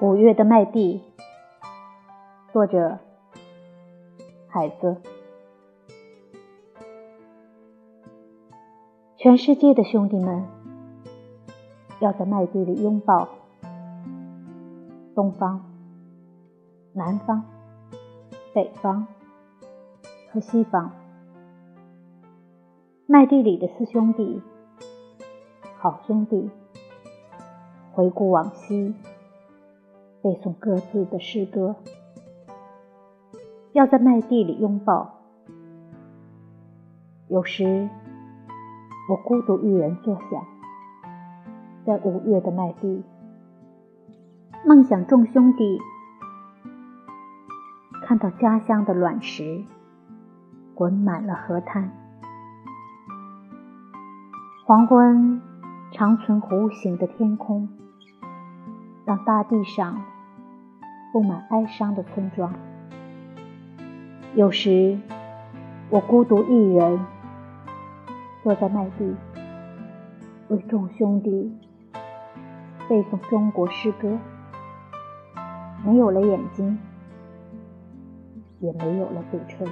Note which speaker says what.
Speaker 1: 五月的麦地，作者海子。全世界的兄弟们，要在麦地里拥抱。东方、南方、北方和西方，麦地里的四兄弟，好兄弟，回顾往昔。背诵各自的诗歌，要在麦地里拥抱。有时，我孤独一人坐下，在五月的麦地，梦想众兄弟看到家乡的卵石滚满了河滩。黄昏，长存弧形的天空。让大地上布满哀伤的村庄。有时，我孤独一人坐在麦地，为众兄弟背诵中国诗歌。没有了眼睛，也没有了嘴唇。